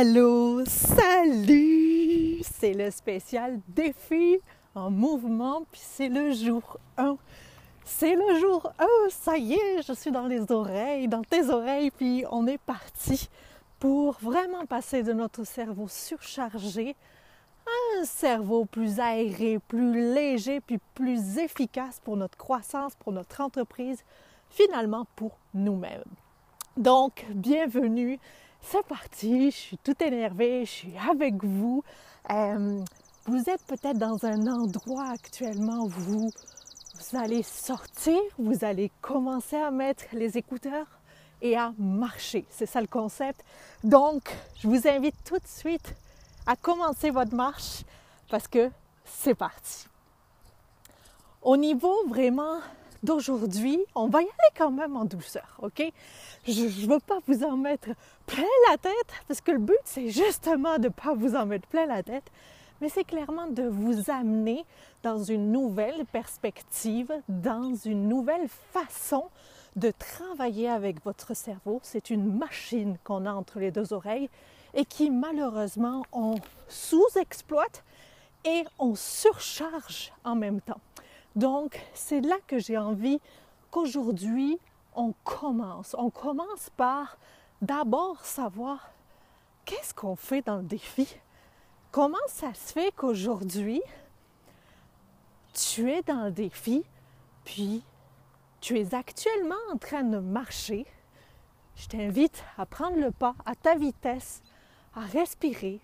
Allô, salut! C'est le spécial défi en mouvement, puis c'est le jour 1. C'est le jour 1, ça y est, je suis dans les oreilles, dans tes oreilles, puis on est parti pour vraiment passer de notre cerveau surchargé à un cerveau plus aéré, plus léger, puis plus efficace pour notre croissance, pour notre entreprise, finalement pour nous-mêmes. Donc, bienvenue c'est parti, je suis tout énervée, je suis avec vous. Euh, vous êtes peut-être dans un endroit actuellement où vous, vous allez sortir, vous allez commencer à mettre les écouteurs et à marcher. C'est ça le concept. Donc, je vous invite tout de suite à commencer votre marche parce que c'est parti. Au niveau vraiment d'aujourd'hui, on va y aller quand même en douceur, ok? Je ne veux pas vous en mettre plein la tête, parce que le but, c'est justement de ne pas vous en mettre plein la tête, mais c'est clairement de vous amener dans une nouvelle perspective, dans une nouvelle façon de travailler avec votre cerveau. C'est une machine qu'on a entre les deux oreilles et qui malheureusement on sous-exploite et on surcharge en même temps. Donc, c'est là que j'ai envie qu'aujourd'hui, on commence. On commence par d'abord savoir qu'est-ce qu'on fait dans le défi. Comment ça se fait qu'aujourd'hui, tu es dans le défi, puis tu es actuellement en train de marcher. Je t'invite à prendre le pas à ta vitesse, à respirer,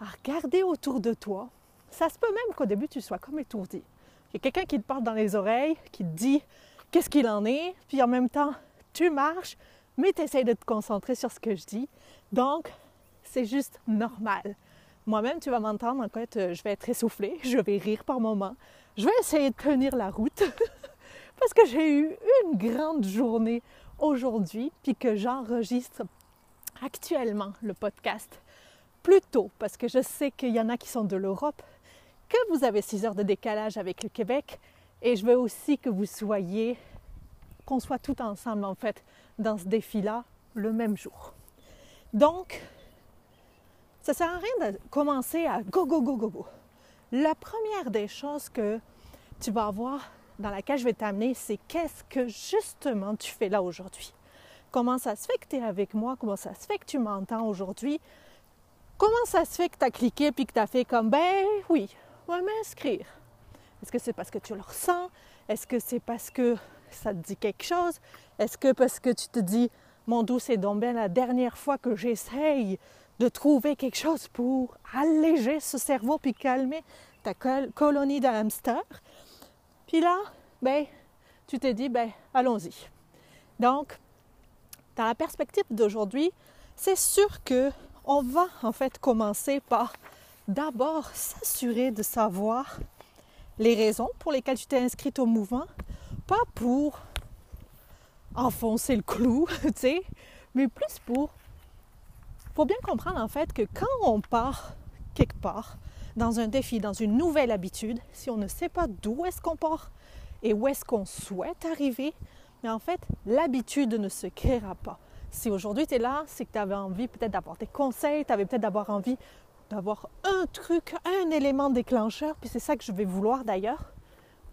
à regarder autour de toi. Ça se peut même qu'au début, tu sois comme étourdi. Il y a quelqu'un qui te parle dans les oreilles, qui te dit qu'est-ce qu'il en est, puis en même temps, tu marches, mais tu essaies de te concentrer sur ce que je dis. Donc, c'est juste normal. Moi-même, tu vas m'entendre, en fait, euh, je vais être essoufflée, je vais rire par moments, je vais essayer de tenir la route, parce que j'ai eu une grande journée aujourd'hui, puis que j'enregistre actuellement le podcast plus tôt, parce que je sais qu'il y en a qui sont de l'Europe, que vous avez 6 heures de décalage avec le Québec et je veux aussi que vous soyez, qu'on soit tout ensemble en fait dans ce défi-là le même jour. Donc, ça ne sert à rien de commencer à go, go, go, go, go. La première des choses que tu vas avoir, dans laquelle je vais t'amener, c'est qu'est-ce que justement tu fais là aujourd'hui? Comment ça se fait que tu es avec moi? Comment ça se fait que tu m'entends aujourd'hui? Comment ça se fait que tu as cliqué puis que tu as fait comme ben oui, va m'inscrire. Est-ce que c'est parce que tu le ressens? Est-ce que c'est parce que ça te dit quelque chose? Est-ce que parce que tu te dis, mon doux, c'est donc bien la dernière fois que j'essaye de trouver quelque chose pour alléger ce cerveau puis calmer ta colonie de hamster? Puis là, ben, tu t'es dit, ben, allons-y. Donc, dans la perspective d'aujourd'hui, c'est sûr que on va en fait commencer par d'abord s'assurer de savoir les raisons pour lesquelles tu t'es inscrite au mouvement, pas pour enfoncer le clou, tu sais, mais plus pour faut bien comprendre en fait que quand on part quelque part dans un défi, dans une nouvelle habitude, si on ne sait pas d'où est-ce qu'on part et où est-ce qu'on souhaite arriver, mais en fait, l'habitude ne se créera pas. Si aujourd'hui tu es là, c'est que tu avais envie peut-être d'avoir des conseils, tu avais peut-être d'avoir envie d'avoir un truc, un élément déclencheur, puis c'est ça que je vais vouloir d'ailleurs,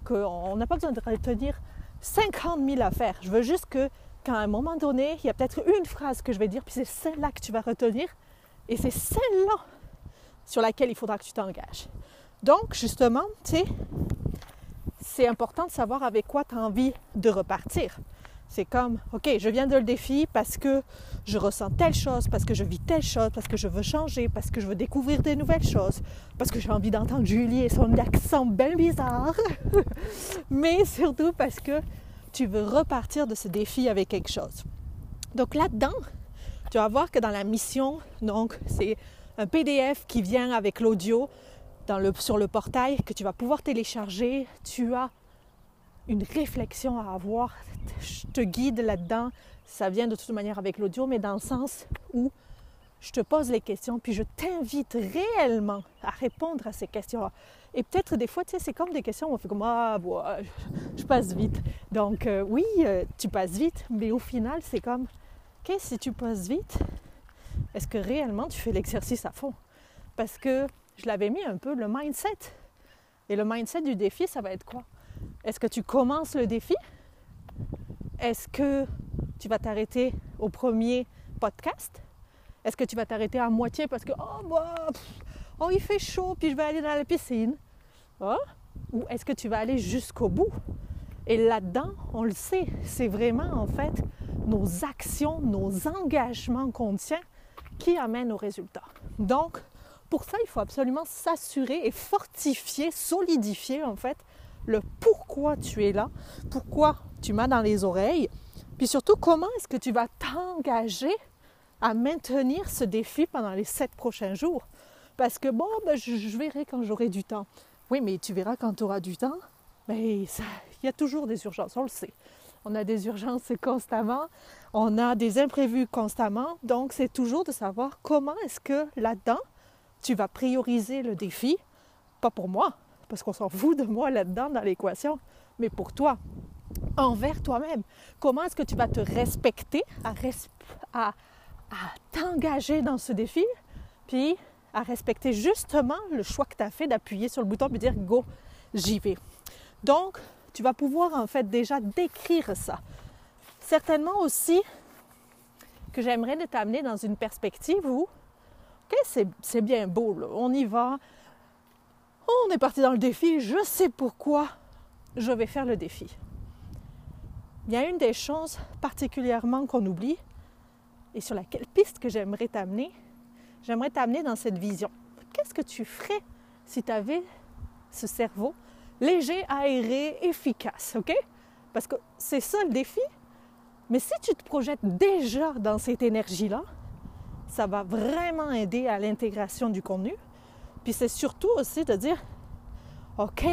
qu'on n'a pas besoin de retenir 50 000 affaires. Je veux juste que, qu'à un moment donné, il y a peut-être une phrase que je vais dire, puis c'est celle-là que tu vas retenir, et c'est celle-là sur laquelle il faudra que tu t'engages. Donc, justement, tu sais, c'est important de savoir avec quoi tu as envie de repartir. C'est comme, OK, je viens de le défi parce que je ressens telle chose, parce que je vis telle chose, parce que je veux changer, parce que je veux découvrir des nouvelles choses, parce que j'ai envie d'entendre Julie et son accent bien bizarre, mais surtout parce que tu veux repartir de ce défi avec quelque chose. Donc là-dedans, tu vas voir que dans la mission, donc c'est un PDF qui vient avec l'audio sur le portail que tu vas pouvoir télécharger. Tu as une réflexion à avoir. Je te guide là-dedans. Ça vient de toute manière avec l'audio, mais dans le sens où je te pose les questions, puis je t'invite réellement à répondre à ces questions Et peut-être des fois, tu sais, c'est comme des questions où on fait comme Ah, je passe vite. Donc, euh, oui, euh, tu passes vite, mais au final, c'est comme qu'est-ce si tu passes vite, est-ce que réellement tu fais l'exercice à fond? Parce que je l'avais mis un peu le mindset. Et le mindset du défi, ça va être quoi? Est-ce que tu commences le défi? Est-ce que tu vas t'arrêter au premier podcast? Est-ce que tu vas t'arrêter à moitié parce que oh, bah, oh il fait chaud puis je vais aller dans la piscine? Oh? Ou est-ce que tu vas aller jusqu'au bout? Et là-dedans, on le sait, c'est vraiment en fait nos actions, nos engagements qu'on tient qui amènent au résultat. Donc, pour ça, il faut absolument s'assurer et fortifier, solidifier en fait le pourquoi tu es là, pourquoi tu m'as dans les oreilles, puis surtout comment est-ce que tu vas t'engager à maintenir ce défi pendant les sept prochains jours? Parce que bon, ben, je, verrai quand j'aurai du temps. Oui, mais tu verras quand tu auras du temps. Mais il y a toujours des urgences, on le sait. On a des urgences constamment, on a des imprévus constamment. Donc, c'est toujours de savoir comment est-ce que là-dedans, tu vas prioriser le défi, pas pour moi, parce qu'on s'en fout de moi là-dedans dans l'équation, mais pour toi, envers toi-même. Comment est-ce que tu vas te respecter, à, t'engager dans ce défi, puis à respecter justement le choix que tu as fait d'appuyer sur le bouton et dire go, j'y vais? Donc, tu vas pouvoir en fait déjà décrire ça. Certainement aussi que j'aimerais t'amener dans une perspective où c'est bien beau, on y va. On est parti dans le défi, je sais pourquoi je vais faire le défi. Il y a une des choses particulièrement qu'on oublie et sur laquelle piste que j'aimerais t'amener, j'aimerais t'amener dans cette vision. Qu'est-ce que tu ferais si tu avais ce cerveau léger, aéré, efficace, OK? Parce que c'est ça le défi. Mais si tu te projettes déjà dans cette énergie-là, ça va vraiment aider à l'intégration du contenu. Puis c'est surtout aussi de dire, OK,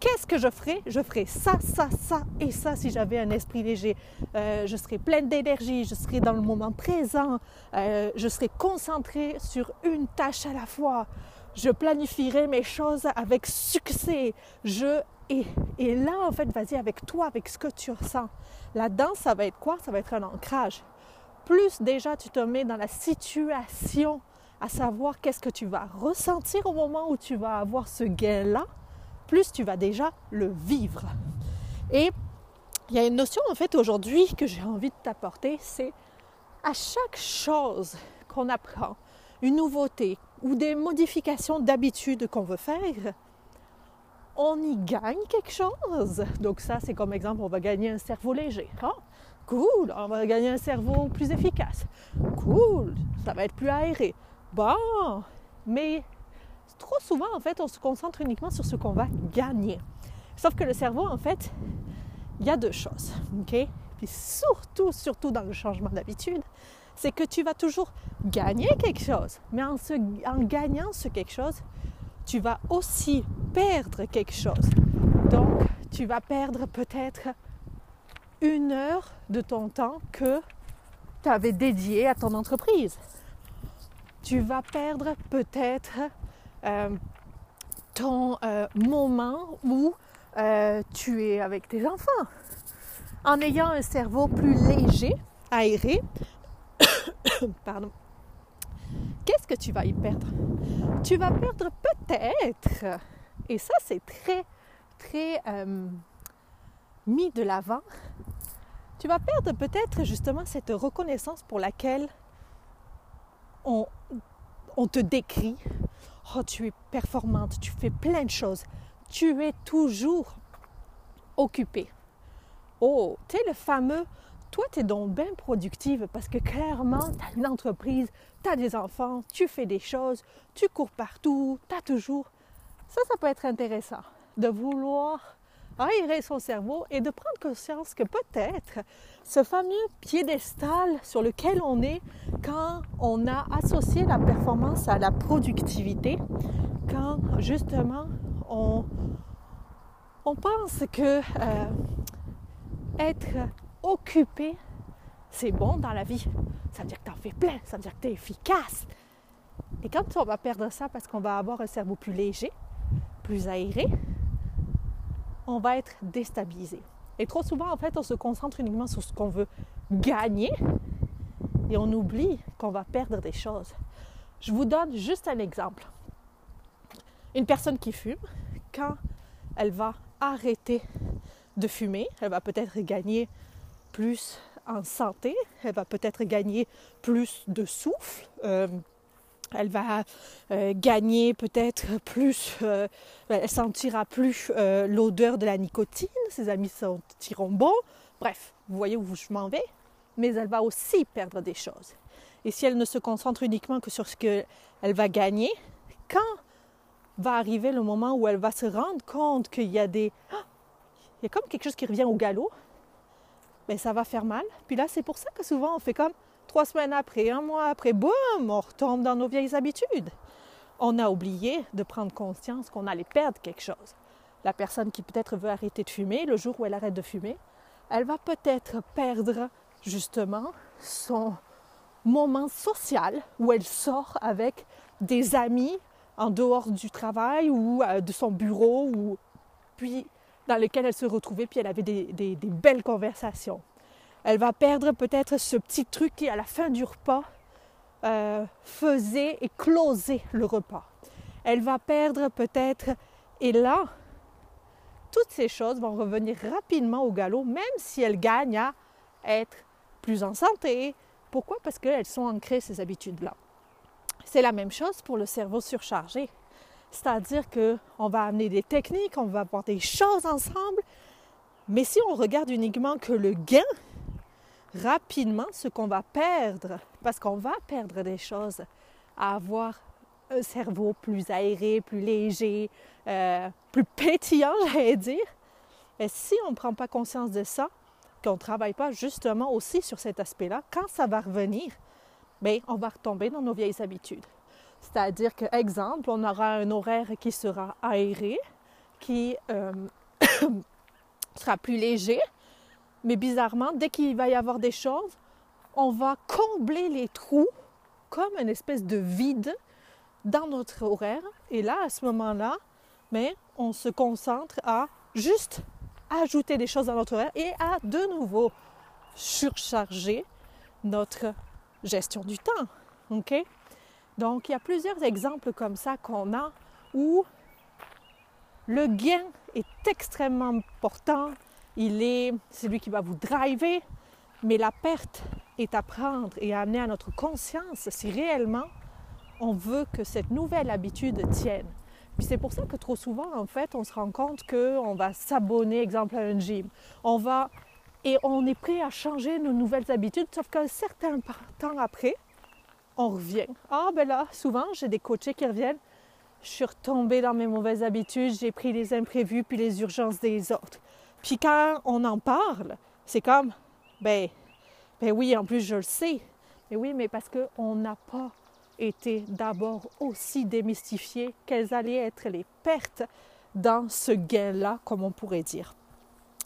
qu'est-ce que je ferais Je ferais ça, ça, ça et ça si j'avais un esprit léger. Euh, je serais pleine d'énergie, je serais dans le moment présent, euh, je serais concentrée sur une tâche à la fois. Je planifierais mes choses avec succès. Je et, et là, en fait, vas-y avec toi, avec ce que tu ressens. Là-dedans, ça va être quoi? Ça va être un ancrage plus déjà tu te mets dans la situation à savoir qu'est-ce que tu vas ressentir au moment où tu vas avoir ce gain-là, plus tu vas déjà le vivre. Et il y a une notion en fait aujourd'hui que j'ai envie de t'apporter, c'est à chaque chose qu'on apprend, une nouveauté ou des modifications d'habitude qu'on veut faire, on y gagne quelque chose. Donc ça, c'est comme exemple, on va gagner un cerveau léger. Hein? Cool, on va gagner un cerveau plus efficace. Cool, ça va être plus aéré. Bon, mais trop souvent, en fait, on se concentre uniquement sur ce qu'on va gagner. Sauf que le cerveau, en fait, il y a deux choses, ok? Puis surtout, surtout dans le changement d'habitude, c'est que tu vas toujours gagner quelque chose. Mais en, en gagnant ce quelque chose, tu vas aussi perdre quelque chose. Donc, tu vas perdre peut-être une heure de ton temps que tu avais dédié à ton entreprise. Tu vas perdre peut-être euh, ton euh, moment où euh, tu es avec tes enfants. En ayant un cerveau plus léger, aéré, pardon, qu'est-ce que tu vas y perdre? Tu vas perdre peut-être, et ça c'est très, très mis de l'avant, tu vas perdre peut-être justement cette reconnaissance pour laquelle on, te décrit. Oh, tu es performante, tu fais plein de choses. Tu es toujours occupée. Oh, tu es le fameux, toi, tu es donc bien productive parce que clairement, tu as une entreprise, tu as des enfants, tu fais des choses, tu cours partout, tu as toujours. Ça, ça peut être intéressant de vouloir aérer son cerveau et de prendre conscience que peut-être ce fameux piédestal sur lequel on est quand on a associé la performance à la productivité, quand justement on, pense que euh, être occupé, c'est bon dans la vie. Ça veut dire que tu en fais plein, ça veut dire que tu es efficace. Et quand on va perdre ça parce qu'on va avoir un cerveau plus léger, plus aéré, on va être déstabilisé. Et trop souvent, en fait, on se concentre uniquement sur ce qu'on veut gagner et on oublie qu'on va perdre des choses. Je vous donne juste un exemple. Une personne qui fume, quand elle va arrêter de fumer, elle va peut-être gagner plus en santé, elle va peut-être gagner plus de souffle, euh, elle va euh, gagner peut-être plus, euh, elle sentira plus l'odeur de la nicotine, ses amis sentiront bon. Bref, vous voyez où je m'en vais, mais elle va aussi perdre des choses. Et si elle ne se concentre uniquement que sur ce qu'elle va gagner, quand va arriver le moment où elle va se rendre compte qu'il y a des... Ah, il y a comme quelque chose qui revient au galop, ben ça va faire mal. Puis là, c'est pour ça que souvent on fait comme trois semaines après, un mois après, boum, on retombe dans nos vieilles habitudes. On a oublié de prendre conscience qu'on allait perdre quelque chose. La personne qui peut-être veut arrêter de fumer, le jour où elle arrête de fumer, elle va peut-être perdre justement son moment social où elle sort avec des amis en dehors du travail ou euh, de son bureau ou puis dans lequel elle se retrouvait puis elle avait des, belles conversations. Elle va perdre peut-être ce petit truc qui à la fin du repas euh, faisait et closait le repas. Elle va perdre peut-être et là toutes ces choses vont revenir rapidement au galop même si elle gagne à être plus en santé. Pourquoi? Parce qu'elles sont ancrées ces habitudes-là. C'est la même chose pour le cerveau surchargé. C'est-à-dire qu'on va amener des techniques, on va avoir des choses ensemble, mais si on regarde uniquement que le gain, rapidement, ce qu'on va perdre, parce qu'on va perdre des choses, à avoir un cerveau plus aéré, plus léger, euh, plus pétillant, j'allais dire, et si on ne prend pas conscience de ça, qu'on ne travaille pas justement aussi sur cet aspect-là, quand ça va revenir, mais on va retomber dans nos vieilles habitudes. C'est-à-dire que, exemple, on aura un horaire qui sera aéré, qui euh, sera plus léger, mais bizarrement, dès qu'il va y avoir des choses, on va combler les trous comme une espèce de vide dans notre horaire. Et là, à ce moment-là, mais on se concentre à juste ajouter des choses dans notre horaire et à de nouveau surcharger notre gestion du temps. OK? Donc, il y a plusieurs exemples comme ça qu'on a où le gain est extrêmement important. Il est celui qui va vous driver, mais la perte est à prendre et à amener à notre conscience si réellement on veut que cette nouvelle habitude tienne. Puis c'est pour ça que trop souvent, en fait, on se rend compte qu'on va s'abonner, exemple, à un gym. On va et on est prêt à changer nos nouvelles habitudes, sauf qu'un certain temps après, on revient. Ah ben là, souvent, j'ai des coachés qui reviennent. Je suis retombée dans mes mauvaises habitudes, j'ai pris les imprévus puis les urgences des autres. Puis quand on en parle, c'est comme, ben, ben oui, en plus je le sais. Mais oui, mais parce qu'on n'a pas été d'abord aussi démystifié quelles allaient être les pertes dans ce gain-là, comme on pourrait dire.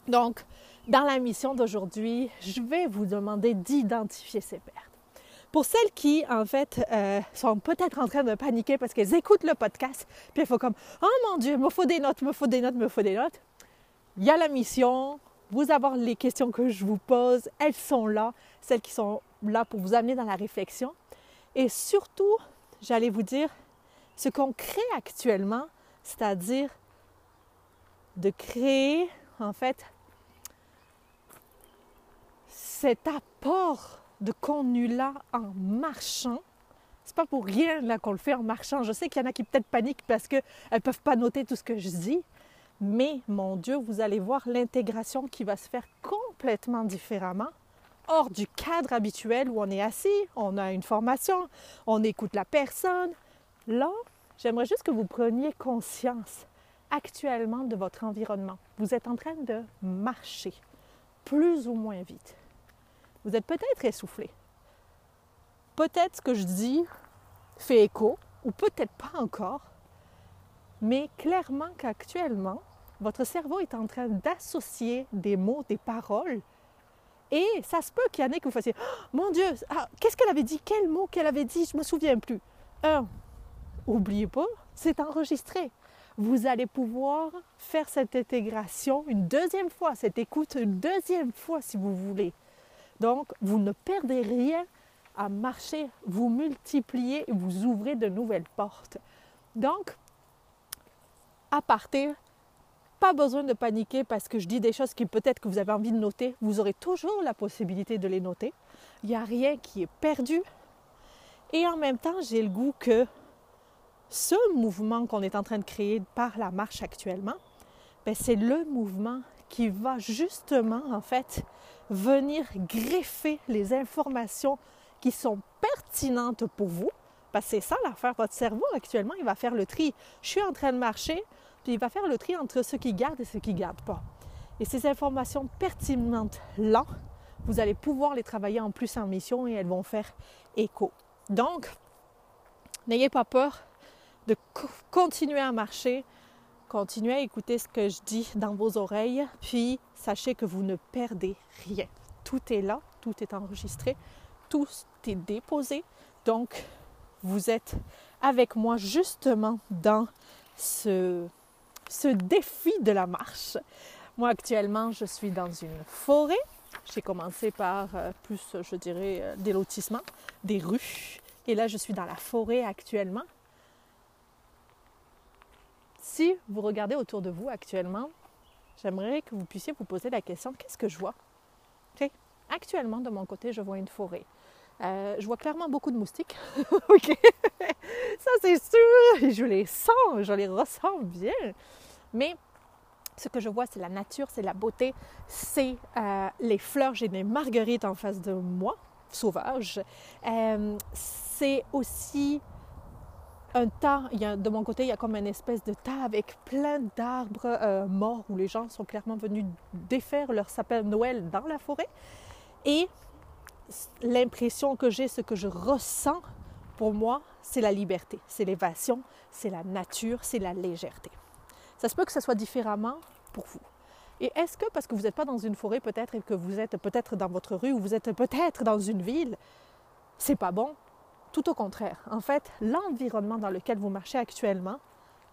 Donc, dans la mission d'aujourd'hui, je vais vous demander d'identifier ces pertes. Pour celles qui, en fait, euh, sont peut-être en train de paniquer parce qu'elles écoutent le podcast, puis il faut comme Oh mon Dieu, me faut des notes, me faut des notes, me faut des notes. Il y a la mission, vous avez les questions que je vous pose, elles sont là, celles qui sont là pour vous amener dans la réflexion. Et surtout, j'allais vous dire, ce qu'on crée actuellement, c'est-à-dire de créer, en fait, cet apport de contenu-là en marchant. C'est pas pour rien là qu'on le fait en marchant. Je sais qu'il y en a qui peut-être paniquent parce qu'elles ne peuvent pas noter tout ce que je dis. Mais mon Dieu, vous allez voir l'intégration qui va se faire complètement différemment, hors du cadre habituel où on est assis, on a une formation, on écoute la personne. Là, j'aimerais juste que vous preniez conscience actuellement de votre environnement. Vous êtes en train de marcher plus ou moins vite. Vous êtes peut-être essoufflé. Peut-être ce que je dis fait écho, ou peut-être pas encore, mais clairement qu'actuellement, votre cerveau est en train d'associer des mots, des paroles, et ça se peut qu'il y en ait que vous fassiez oh, Mon Dieu, ah, qu'est-ce qu'elle avait dit? Quel mot qu'elle avait dit? Je ne me souviens plus. Un, oubliez pas, c'est enregistré. Vous allez pouvoir faire cette intégration une deuxième fois, cette écoute une deuxième fois si vous voulez. Donc, vous ne perdez rien à marcher, vous multipliez et vous ouvrez de nouvelles portes. Donc, à partir, pas besoin de paniquer parce que je dis des choses qui peut-être que vous avez envie de noter. Vous aurez toujours la possibilité de les noter. Il n'y a rien qui est perdu. Et en même temps, j'ai le goût que ce mouvement qu'on est en train de créer par la marche actuellement, ben, c'est le mouvement qui va justement, en fait, venir greffer les informations qui sont pertinentes pour vous. Parce c'est ça l'affaire. Votre cerveau, actuellement, il va faire le tri. Je suis en train de marcher, puis il va faire le tri entre ceux qui gardent et ceux qui ne gardent pas. Et ces informations pertinentes-là, vous allez pouvoir les travailler en plus en mission et elles vont faire écho. Donc, n'ayez pas peur de continuer à marcher, continuez à écouter ce que je dis dans vos oreilles, puis sachez que vous ne perdez rien. Tout est là, tout est enregistré, tout est déposé. Donc, vous êtes avec moi justement dans ce, ce défi de la marche. Moi, actuellement, je suis dans une forêt. J'ai commencé par euh, plus, je dirais, euh, des lotissements, des rues. Et là, je suis dans la forêt actuellement. Si vous regardez autour de vous actuellement, j'aimerais que vous puissiez vous poser la question, qu'est-ce que je vois? Actuellement, de mon côté, je vois une forêt. Euh, je vois clairement beaucoup de moustiques. ok, ça c'est sûr. Je les sens, je les ressens bien. Mais ce que je vois, c'est la nature, c'est la beauté, c'est euh, les fleurs. J'ai des marguerites en face de moi, sauvages. Euh, c'est aussi un tas, de mon côté, il y a comme une espèce de tas avec plein d'arbres euh, morts où les gens sont clairement venus défaire leur sapin de Noël dans la forêt. Et l'impression que j'ai, ce que je ressens pour moi, c'est la liberté, c'est l'évasion, c'est la nature, c'est la légèreté. Ça se peut que ce soit différemment pour vous. Et est-ce que parce que vous n'êtes pas dans une forêt peut-être et que vous êtes peut-être dans votre rue ou vous êtes peut-être dans une ville, c'est pas bon tout au contraire. En fait, l'environnement dans lequel vous marchez actuellement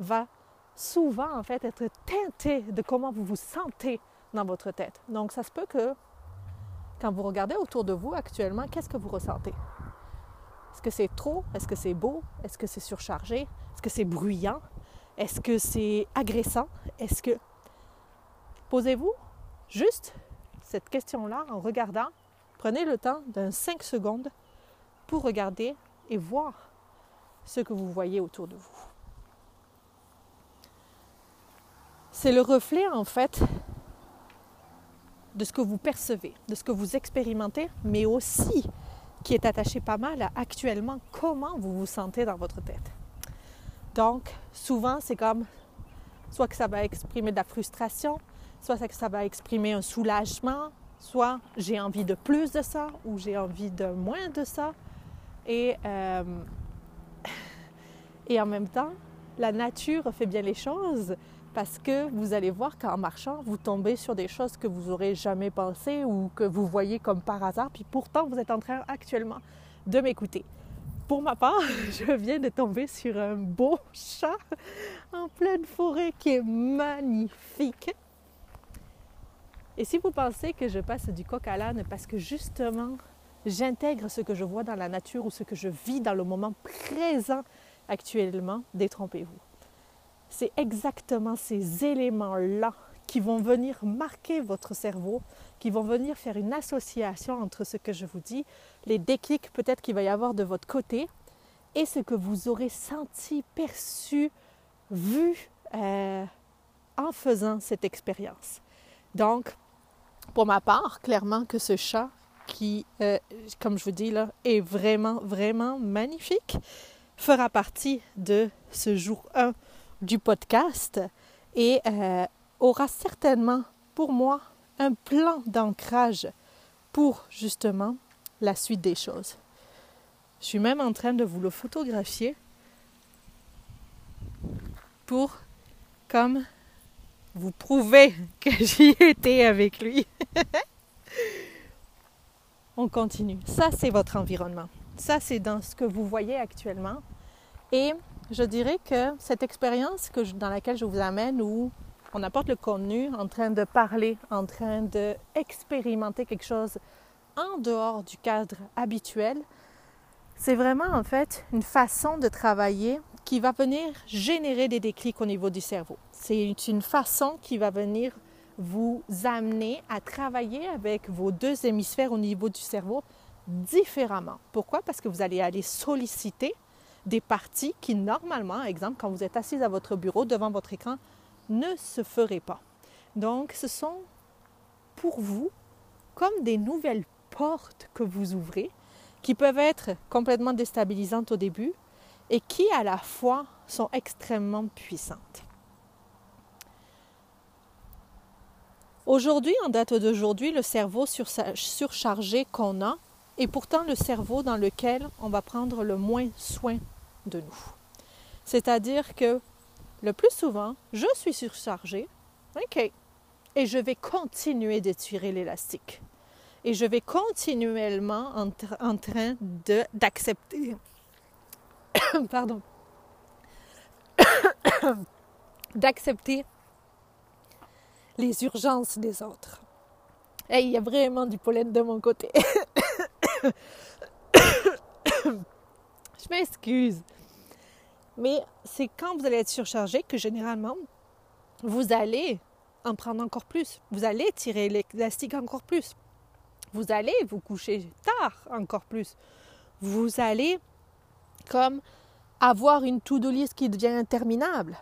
va souvent en fait être teinté de comment vous vous sentez dans votre tête. Donc ça se peut que quand vous regardez autour de vous actuellement, qu'est-ce que vous ressentez? Est-ce que c'est trop? Est-ce que c'est beau? Est-ce que c'est surchargé? Est-ce que c'est bruyant? Est-ce que c'est agressant? Est-ce que posez-vous juste cette question-là en regardant, prenez le temps d'un 5 secondes pour regarder et voir ce que vous voyez autour de vous. C'est le reflet en fait de ce que vous percevez, de ce que vous expérimentez, mais aussi qui est attaché pas mal à actuellement comment vous vous sentez dans votre tête. Donc, souvent, c'est comme soit que ça va exprimer de la frustration, soit que ça va exprimer un soulagement, soit j'ai envie de plus de ça ou j'ai envie de moins de ça. Et, euh, en même temps, la nature fait bien les choses parce que vous allez voir qu'en marchant, vous tombez sur des choses que vous n'aurez jamais pensé ou que vous voyez comme par hasard, puis pourtant vous êtes en train actuellement de m'écouter. Pour ma part, je viens de tomber sur un beau chat en pleine forêt qui est magnifique. Et si vous pensez que je passe du coq à l'âne parce que justement j'intègre ce que je vois dans la nature ou ce que je vis dans le moment présent actuellement, détrompez-vous. C'est exactement ces éléments-là qui vont venir marquer votre cerveau, qui vont venir faire une association entre ce que je vous dis, les déclics peut-être qu'il va y avoir de votre côté, et ce que vous aurez senti, perçu, vu euh, en faisant cette expérience. Donc, pour ma part, clairement que ce chat qui, euh, comme je vous dis là, est vraiment, vraiment magnifique, fera partie de ce jour 1 du podcast et euh, aura certainement pour moi un plan d'ancrage pour justement la suite des choses. Je suis même en train de vous le photographier pour comme vous prouver que j'y étais avec lui. on continue. Ça, c'est votre environnement. Ça, c'est dans ce que vous voyez actuellement. Et je dirais que cette expérience que dans laquelle je vous amène, où on apporte le contenu en train de parler, en train d'expérimenter quelque chose en dehors du cadre habituel, C'est vraiment en fait une façon de travailler qui va venir générer des déclics au niveau du cerveau. C'est une façon qui va venir vous amener à travailler avec vos deux hémisphères au niveau du cerveau différemment. Pourquoi? Parce que vous allez aller solliciter des parties qui, normalement, exemple, quand vous êtes assis à votre bureau devant votre écran, ne se feraient pas. Donc, ce sont pour vous comme des nouvelles portes que vous ouvrez qui peuvent être complètement déstabilisantes au début et qui, à la fois, sont extrêmement puissantes. Aujourd'hui, en date d'aujourd'hui, le cerveau surchargé qu'on a est pourtant le cerveau dans lequel on va prendre le moins soin de nous. C'est-à-dire que le plus souvent, je suis surchargé, OK, et je vais continuer d'étirer l'élastique. Et je vais continuellement en, en train d'accepter, pardon, d'accepter les urgences des autres. Et il y a vraiment du pollen de mon côté. Je m'excuse. Mais c'est quand vous allez être surchargé que généralement, vous allez en prendre encore plus. Vous allez tirer l'élastique encore plus. Vous allez vous coucher tard encore plus. Vous allez comme avoir une to-do list qui devient interminable.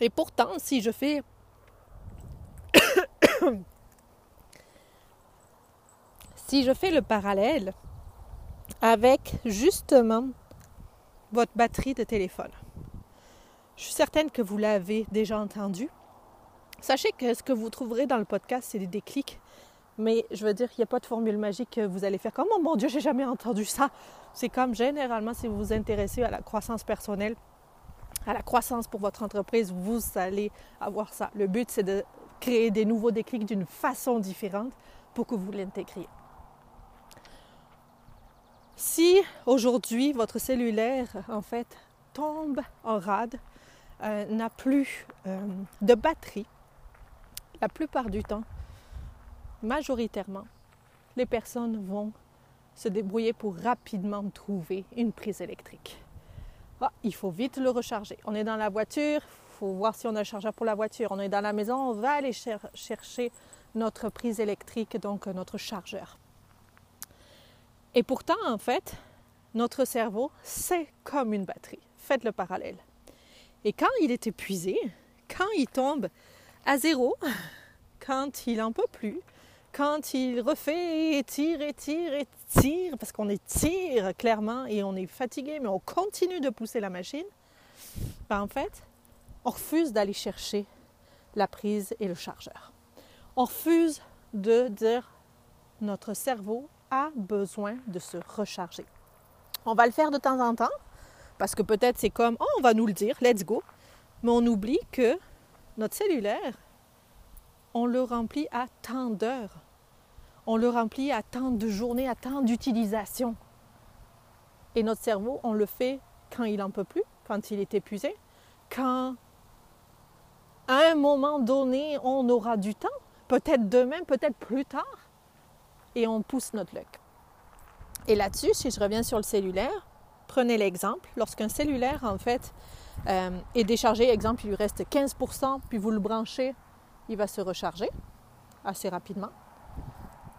Et pourtant, si je fais si je fais le parallèle avec justement votre batterie de téléphone, je suis certaine que vous l'avez déjà entendu. Sachez que ce que vous trouverez dans le podcast, c'est des déclics. Mais je veux dire, il n'y a pas de formule magique que vous allez faire comme Oh mon Dieu, j'ai jamais entendu ça. C'est comme généralement, si vous vous intéressez à la croissance personnelle, à la croissance pour votre entreprise, vous allez avoir ça. Le but, c'est de créer des nouveaux déclics d'une façon différente pour que vous l'intégriez. Si aujourd'hui votre cellulaire en fait tombe en rade, euh, n'a plus euh, de batterie, la plupart du temps, majoritairement, les personnes vont se débrouiller pour rapidement trouver une prise électrique. Ah, il faut vite le recharger. On est dans la voiture, faut voir si on a un chargeur pour la voiture. On est dans la maison, on va aller chercher notre prise électrique, donc notre chargeur. Et pourtant, en fait, notre cerveau, c'est comme une batterie. Faites le parallèle. Et quand il est épuisé, quand il tombe à zéro, quand il n'en peut plus, quand il refait et tire et tire et tire, parce qu'on étire clairement et on est fatigué, mais on continue de pousser la machine, ben en fait, on refuse d'aller chercher la prise et le chargeur. On refuse de dire notre cerveau a besoin de se recharger. On va le faire de temps en temps parce que peut-être c'est comme oh, on va nous le dire, let's go. Mais on oublie que notre cellulaire, on le remplit à tant d'heures. On le remplit à tant de journées, à tant d'utilisation. Et notre cerveau, on le fait quand il n'en peut plus, quand il est épuisé, quand à un moment donné, on aura du temps, peut-être demain, peut-être plus tard, et on pousse notre luck. Et là-dessus, si je reviens sur le cellulaire, prenez l'exemple, lorsqu'un cellulaire, en fait, euh, est déchargé, exemple, il lui reste 15% puis vous le branchez, il va se recharger assez rapidement.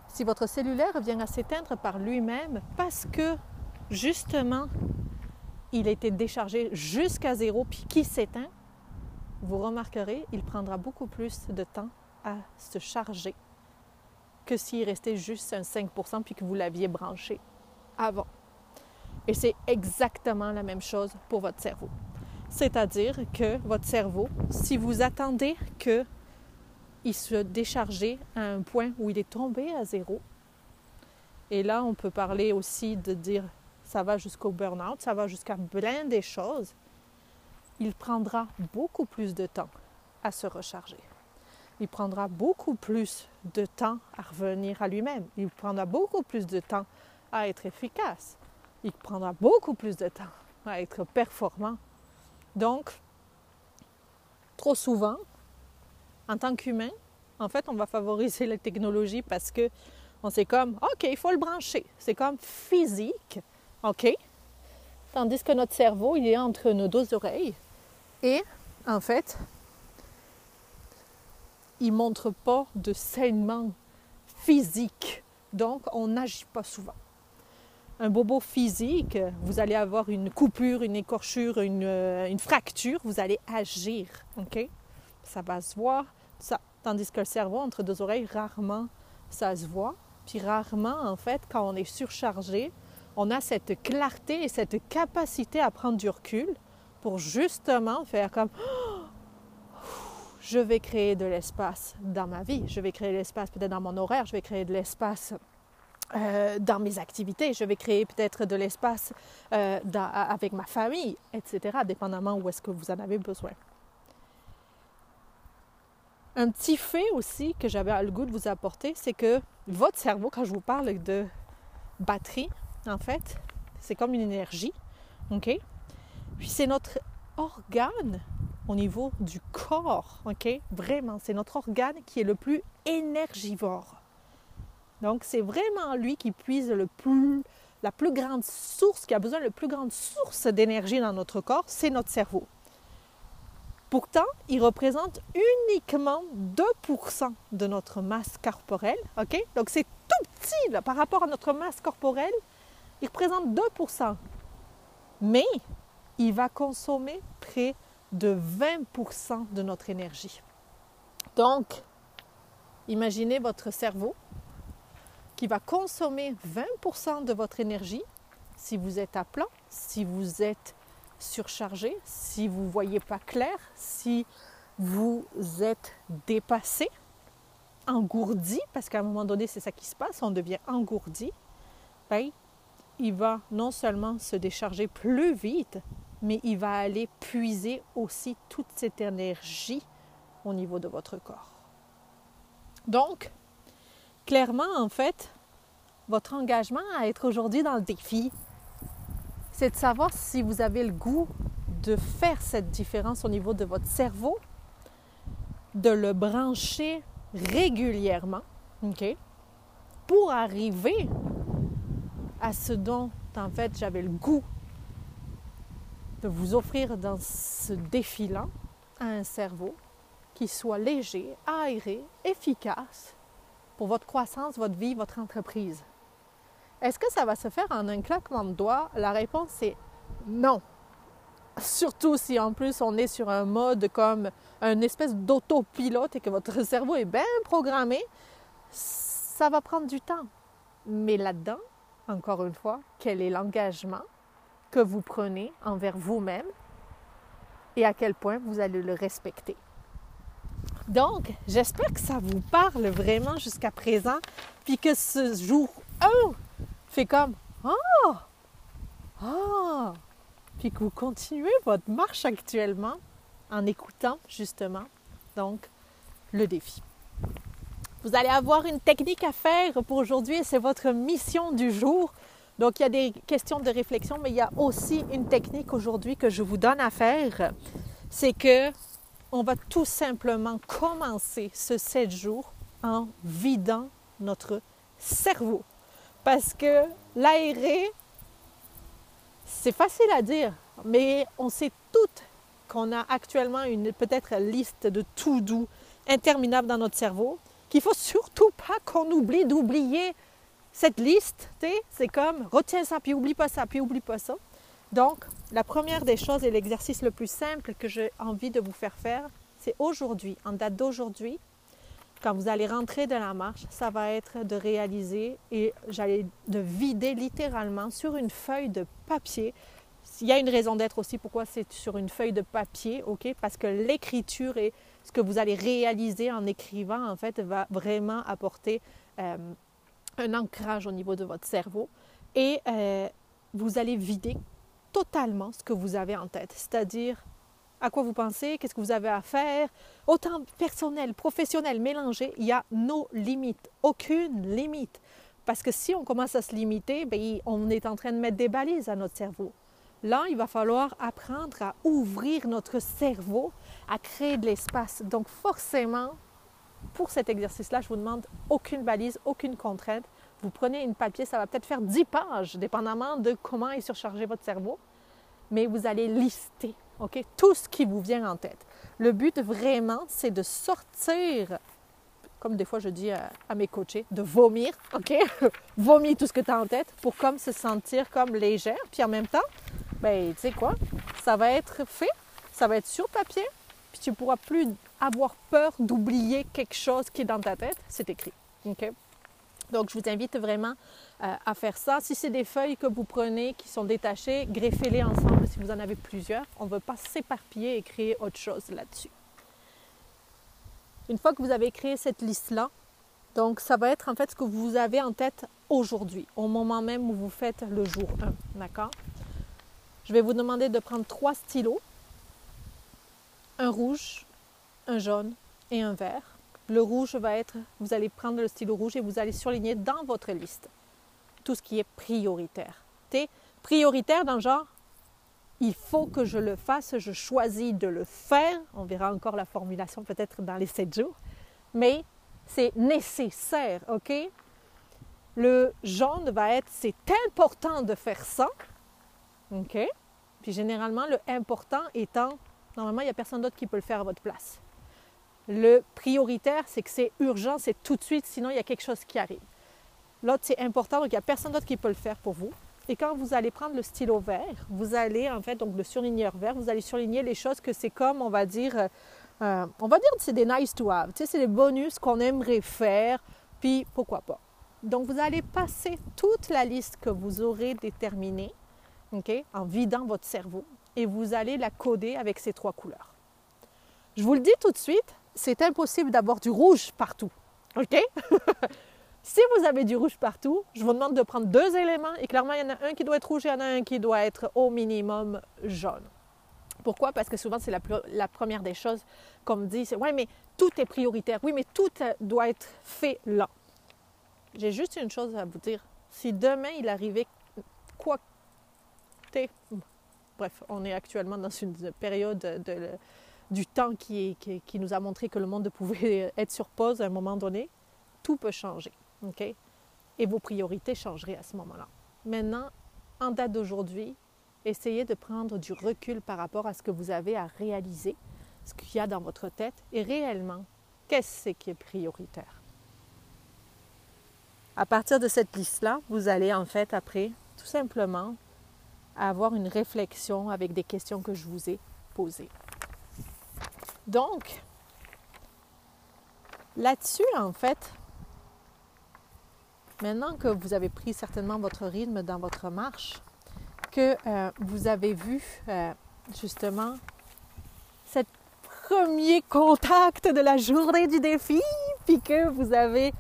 Si votre cellulaire vient à s'éteindre par lui-même parce que, justement, il a été déchargé jusqu'à zéro, puis qui s'éteint, vous remarquerez, il prendra beaucoup plus de temps à se charger que s'il restait juste un 5% puis que vous l'aviez branché avant. Et c'est exactement la même chose pour votre cerveau. C'est-à-dire que votre cerveau, si vous attendez qu'il se décharge à un point où il est tombé à zéro, et là on peut parler aussi de dire ça va jusqu'au burn-out, ça va jusqu'à plein des choses, il prendra beaucoup plus de temps à se recharger. Il prendra beaucoup plus de temps à revenir à lui-même. Il prendra beaucoup plus de temps à être efficace. Il prendra beaucoup plus de temps à être performant. Donc, trop souvent, en tant qu'humain, en fait, on va favoriser la technologie parce que on sait comme, OK, il faut le brancher. C'est comme physique OK? Tandis que notre cerveau, il est entre nos deux oreilles. Et en fait, il ne montre pas de saignement physique. Donc, on n'agit pas souvent. Un bobo physique, vous allez avoir une coupure, une écorchure, une, euh, une fracture, vous allez agir. OK? Ça va se voir. Ça. Tandis que le cerveau, entre deux oreilles, rarement ça se voit. Puis rarement, en fait, quand on est surchargé, on a cette clarté et cette capacité à prendre du recul pour justement faire comme je vais créer de l'espace dans ma vie, je vais créer de l'espace peut-être dans mon horaire, je vais créer de l'espace euh, dans mes activités, je vais créer peut-être de l'espace euh, avec ma famille, etc., dépendamment où est-ce que vous en avez besoin. Un petit fait aussi que j'avais le goût de vous apporter, c'est que votre cerveau, quand je vous parle de batterie, en fait, c'est comme une énergie, OK? Puis c'est notre organe au niveau du corps, OK? Vraiment, c'est notre organe qui est le plus énergivore. Donc, c'est vraiment lui qui puise le plus, la plus grande source, qui a besoin de la plus grande source d'énergie dans notre corps, c'est notre cerveau. Pourtant, il représente uniquement 2% de notre masse corporelle. OK? Donc, c'est tout petit par rapport à notre masse corporelle. Il représente 2%. Mais il va consommer près de 20% de notre énergie. Donc, imaginez votre cerveau qui va consommer 20% de votre énergie si vous êtes à plat, si vous êtes surchargé, si vous ne voyez pas clair, si vous êtes dépassé, engourdi, parce qu'à un moment donné, c'est ça qui se passe, on devient engourdi, ben, il va non seulement se décharger plus vite, mais il va aller puiser aussi toute cette énergie au niveau de votre corps. Donc, clairement, en fait, votre engagement à être aujourd'hui dans le défi, c'est de savoir si vous avez le goût de faire cette différence au niveau de votre cerveau, de le brancher régulièrement, OK, pour arriver à ce dont, en fait, j'avais le goût de vous offrir dans ce défi-là un cerveau qui soit léger, aéré, efficace pour votre croissance, votre vie, votre entreprise. Est-ce que ça va se faire en un claquement de doigts? La réponse est non. Surtout si en plus on est sur un mode comme un espèce d'autopilote et que votre cerveau est bien programmé, ça va prendre du temps. Mais là-dedans, encore une fois, quel est l'engagement que vous prenez envers vous-même et à quel point vous allez le respecter. Donc, j'espère que ça vous parle vraiment jusqu'à présent, puis que ce jour 1 fait comme Ah! Ah! Puis que vous continuez votre marche actuellement en écoutant justement donc le défi. Vous allez avoir une technique à faire pour aujourd'hui et c'est votre mission du jour. Donc il y a des questions de réflexion, mais il y a aussi une technique aujourd'hui que je vous donne à faire. C'est que on va tout simplement commencer ce 7 jours en vidant notre cerveau. Parce que l'aérer, c'est facile à dire, mais on sait toutes qu'on a actuellement une peut-être liste de tout doux interminable dans notre cerveau, qu'il faut surtout pas qu'on oublie d'oublier cette liste. C'est comme retiens ça, puis oublie pas ça, puis oublie pas ça. Donc, la première des choses et l'exercice le plus simple que j'ai envie de vous faire faire, c'est aujourd'hui, en date d'aujourd'hui, quand vous allez rentrer de la marche, ça va être de réaliser et j'allais de vider littéralement sur une feuille de papier. Il y a une raison d'être aussi pourquoi c'est sur une feuille de papier, ok? Parce que l'écriture et ce que vous allez réaliser en écrivant, en fait, va vraiment apporter euh, un ancrage au niveau de votre cerveau et euh, vous allez vider totalement ce que vous avez en tête, c'est-à-dire à quoi vous pensez, qu'est-ce que vous avez à faire, autant personnel, professionnel, mélangé, il y a nos limites, aucune limite. Parce que si on commence à se limiter, bien, on est en train de mettre des balises à notre cerveau. Là, il va falloir apprendre à ouvrir notre cerveau, à créer de l'espace. Donc forcément, pour cet exercice-là, je vous demande aucune balise, aucune contrainte. Vous prenez une papier, ça va peut-être faire 10 pages, dépendamment de comment est surchargé votre cerveau, mais vous allez lister OK, tout ce qui vous vient en tête. Le but vraiment, c'est de sortir, comme des fois je dis à, mes coachés, de vomir, OK? vomir tout ce que tu as en tête pour comme se sentir comme légère. Puis en même temps, ben, tu sais quoi? Ça va être fait, ça va être sur papier, puis tu ne pourras plus avoir peur d'oublier quelque chose qui est dans ta tête. C'est écrit. Donc, je vous invite vraiment euh, à faire ça. Si c'est des feuilles que vous prenez qui sont détachées, greffez-les ensemble si vous en avez plusieurs. On ne veut pas s'éparpiller et créer autre chose là-dessus. Une fois que vous avez créé cette liste-là, donc ça va être en fait ce que vous avez en tête aujourd'hui, au moment même où vous faites le jour 1. D'accord? Je vais vous demander de prendre trois stylos, un rouge, un jaune et un vert. Le rouge va être, vous allez prendre le stylo rouge et vous allez surligner dans votre liste tout ce qui est prioritaire. es prioritaire dans le genre, il faut que je le fasse, je choisis de le faire. On verra encore la formulation peut-être dans les sept jours. Mais c'est nécessaire, OK? Le jaune va être, c'est important de faire ça. OK? Puis généralement, le important étant, normalement, il n'y a personne d'autre qui peut le faire à votre place. Le prioritaire, c'est que c'est urgent, c'est tout de suite, sinon il y a quelque chose qui arrive. L'autre, c'est important, donc il n'y a personne d'autre qui peut le faire pour vous. Et quand vous allez prendre le stylo vert, vous allez, en fait, donc le surligneur vert, vous allez surligner les choses que c'est comme, on va dire, euh, euh, on va dire que c'est des nice to have. Tu sais, c'est des bonus qu'on aimerait faire, puis pourquoi pas. Donc, vous allez passer toute la liste que vous aurez déterminée, OK, en vidant votre cerveau, et vous allez la coder avec ces trois couleurs. Je vous le dis tout de suite, c'est impossible d'avoir du rouge partout. OK? Si vous avez du rouge partout, je vous demande de prendre deux éléments et clairement, il y en a un qui doit être rouge et il y en a un qui doit être au minimum jaune. Pourquoi? Parce que souvent, c'est la, première des choses qu'on me dit, c'est ouais, mais tout est prioritaire. Oui, mais tout euh, doit être fait là. J'ai juste une chose à vous dire. Si demain, il arrivait quoi Bref, on est actuellement dans une période de, du temps qui, nous a montré que le monde pouvait être sur pause à un moment donné. Tout peut changer. OK? Et vos priorités changeraient à ce moment-là. Maintenant, en date d'aujourd'hui, essayez de prendre du recul par rapport à ce que vous avez à réaliser, ce qu'il y a dans votre tête et réellement, qu'est-ce qui est prioritaire? À partir de cette liste-là, vous allez en fait après tout simplement avoir une réflexion avec des questions que je vous ai posées. Donc, là-dessus, en fait, Maintenant que vous avez pris certainement votre rythme dans votre marche, que euh, vous avez vu euh, justement ce premier contact de la journée du défi, puis que vous avez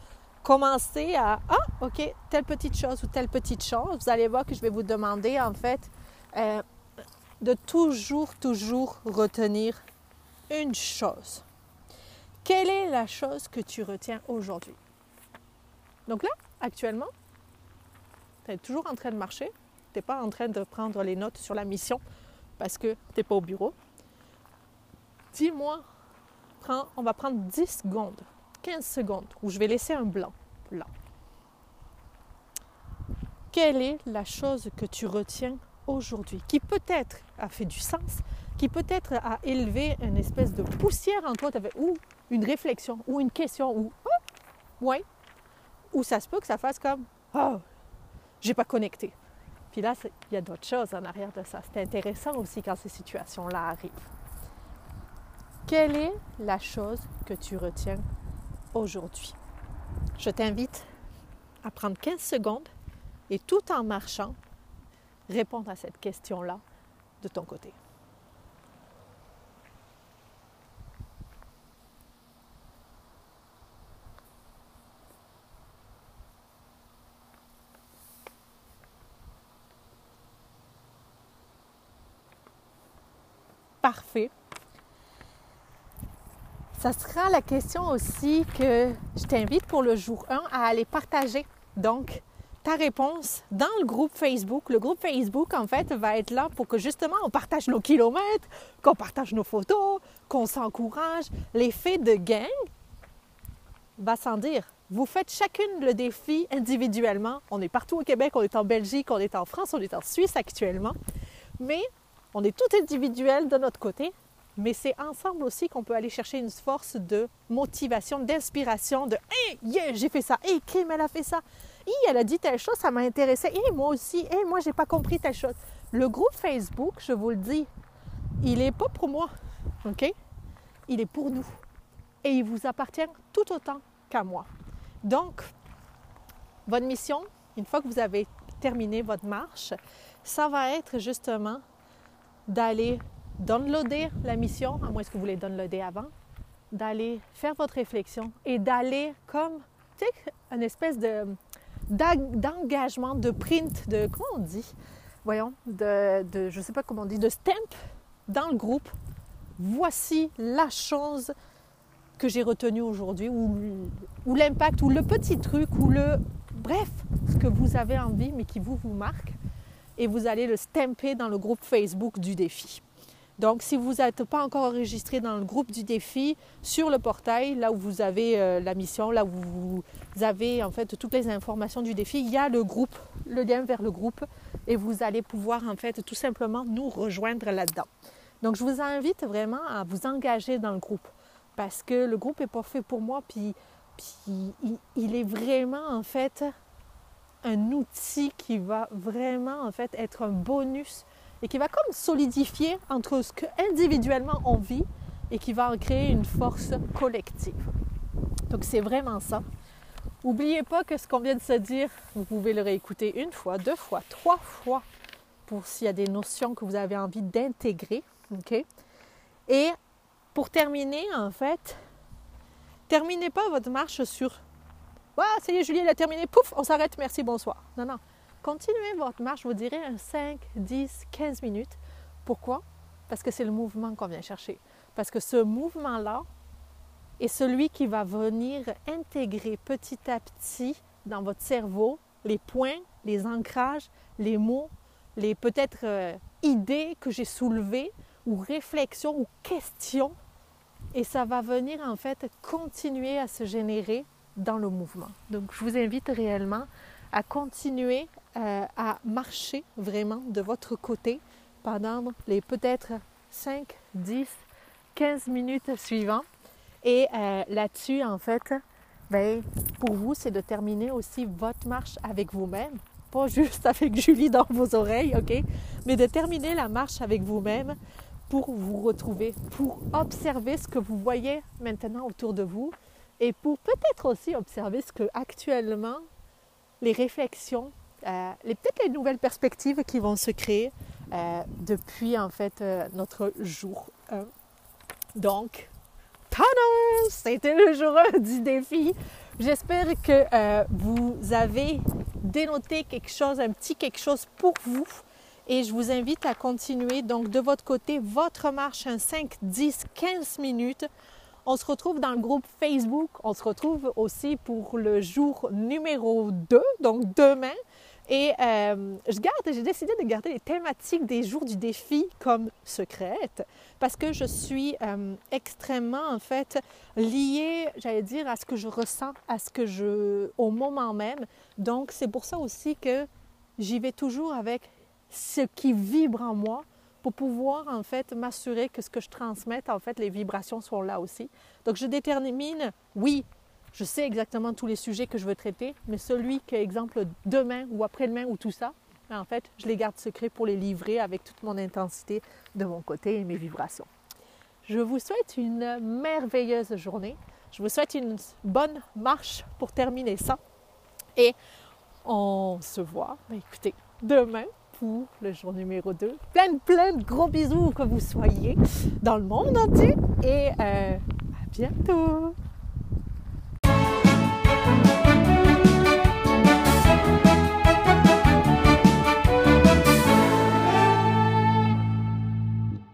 commencé à Ah, OK, telle petite chose ou telle petite chose, vous allez voir que je vais vous demander en fait euh, de toujours, toujours retenir une chose. Quelle est la chose que tu retiens aujourd'hui? Donc là, actuellement, tu es toujours en train de marcher, tu n'es pas en train de prendre les notes sur la mission parce que tu n'es pas au bureau. Dis-moi, on va prendre 10 secondes, 15 secondes, où je vais laisser un blanc là. Quelle est la chose que tu retiens aujourd'hui, qui peut-être a fait du sens, qui peut-être a élevé une espèce de poussière en toi, ou une réflexion, ou une question, ou oh, ouais, ou ça se peut que ça fasse comme Oh, j'ai pas connecté. Puis là, il y a d'autres choses en arrière de ça. C'est intéressant aussi quand ces situations-là arrivent. Quelle est la chose que tu retiens aujourd'hui? Je t'invite à prendre 15 secondes et tout en marchant, répondre à cette question-là de ton côté. Ça sera la question aussi que je t'invite pour le jour 1 à aller partager. Donc, ta réponse dans le groupe Facebook. Le groupe Facebook, en fait, va être là pour que justement on partage nos kilomètres, qu'on partage nos photos, qu'on s'encourage. L'effet de gang va sans dire Vous faites chacune le défi individuellement. On est partout au Québec, on est en Belgique, on est en France, on est en Suisse actuellement. Mais on est tout individuel de notre côté. Mais c'est ensemble aussi qu'on peut aller chercher une force de motivation, d'inspiration, de Hey, yeah, j'ai fait ça. Hey, Kim, elle a fait ça. Hey, elle a dit telle chose, ça m'a intéressé. Hey, moi aussi. Hey, moi, j'ai pas compris telle chose. Le groupe Facebook, je vous le dis, il n'est pas pour moi. OK? Il est pour nous. Et il vous appartient tout autant qu'à moi. Donc, votre mission, une fois que vous avez terminé votre marche, ça va être justement d'aller downloader la mission, à moins que vous voulez downloader avant, d'aller faire votre réflexion et d'aller comme, tu sais, une espèce de d'engagement, de print, de, comment on dit, voyons, de, je sais pas comment on dit, de stamp dans le groupe. Voici la chose que j'ai retenu aujourd'hui, ou, ou l'impact, ou le petit truc, ou le... Bref, ce que vous avez envie, mais qui vous, vous marque. Et vous allez le stamper dans le groupe Facebook du défi. Donc, si vous n'êtes pas encore enregistré dans le groupe du défi, sur le portail, là où vous avez euh, la mission, là où vous avez en fait toutes les informations du défi, il y a le groupe, le lien vers le groupe, et vous allez pouvoir en fait tout simplement nous rejoindre là-dedans. Donc, je vous invite vraiment à vous engager dans le groupe parce que le groupe n'est pas fait pour moi, puis, il, est vraiment en fait un outil qui va vraiment en fait être un bonus et qui va comme solidifier entre ce que individuellement on vit et qui va en créer une force collective. Donc c'est vraiment ça. N'oubliez pas que ce qu'on vient de se dire, vous pouvez le réécouter une fois, deux fois, trois fois pour s'il y a des notions que vous avez envie d'intégrer. ok? Et pour terminer, en fait, terminez pas votre marche sur Ah, ça y est, Julie, elle a terminé, pouf, on s'arrête, merci, bonsoir. Non, non. Continuez votre marche, vous dirais, 5, 10, 15 minutes. Pourquoi? Parce que c'est le mouvement qu'on vient chercher. Parce que ce mouvement-là est celui qui va venir intégrer petit à petit dans votre cerveau les points, les ancrages, les mots, les peut-être euh, idées que j'ai soulevées ou réflexions ou questions et ça va venir en fait continuer à se générer dans le mouvement. Donc je vous invite réellement à continuer euh, à marcher vraiment de votre côté pendant les peut-être 5, 10, 15 minutes suivantes. Et euh, là-dessus, en fait, ben, pour vous, c'est de terminer aussi votre marche avec vous-même. Pas juste avec Julie dans vos oreilles, OK? Mais de terminer la marche avec vous-même pour vous retrouver, pour observer ce que vous voyez maintenant autour de vous et pour peut-être aussi observer ce que actuellement les réflexions, euh, les, peut-être les nouvelles perspectives qui vont se créer euh, depuis en fait euh, notre jour 1. Donc, tada! C'était le jour 1 du défi. J'espère que vous avez dénoté quelque chose, un petit quelque chose pour vous et je vous invite à continuer donc de votre côté votre marche en 5, 10, 15 minutes. On se retrouve dans le groupe Facebook. On se retrouve aussi pour le jour numéro 2, donc demain. Et euh, je garde, j'ai décidé de garder les thématiques des jours du défi comme secrètes parce que je suis euh, extrêmement en fait liée, j'allais dire, à ce que je ressens, à ce que je, au moment même. Donc c'est pour ça aussi que j'y vais toujours avec ce qui vibre en moi pour pouvoir en fait m'assurer que ce que je transmette, en fait, les vibrations sont là aussi. Donc je détermine, oui, je sais exactement tous les sujets que je veux traiter, mais celui que, exemple, demain ou après-demain ou tout ça, en fait, je les garde secrets pour les livrer avec toute mon intensité de mon côté et mes vibrations. Je vous souhaite une merveilleuse journée. Je vous souhaite une bonne marche pour terminer ça. Et on se voit, ben, écoutez, demain le jour numéro 2. Plein, plein de gros bisous que vous soyez dans le monde entier et euh, à bientôt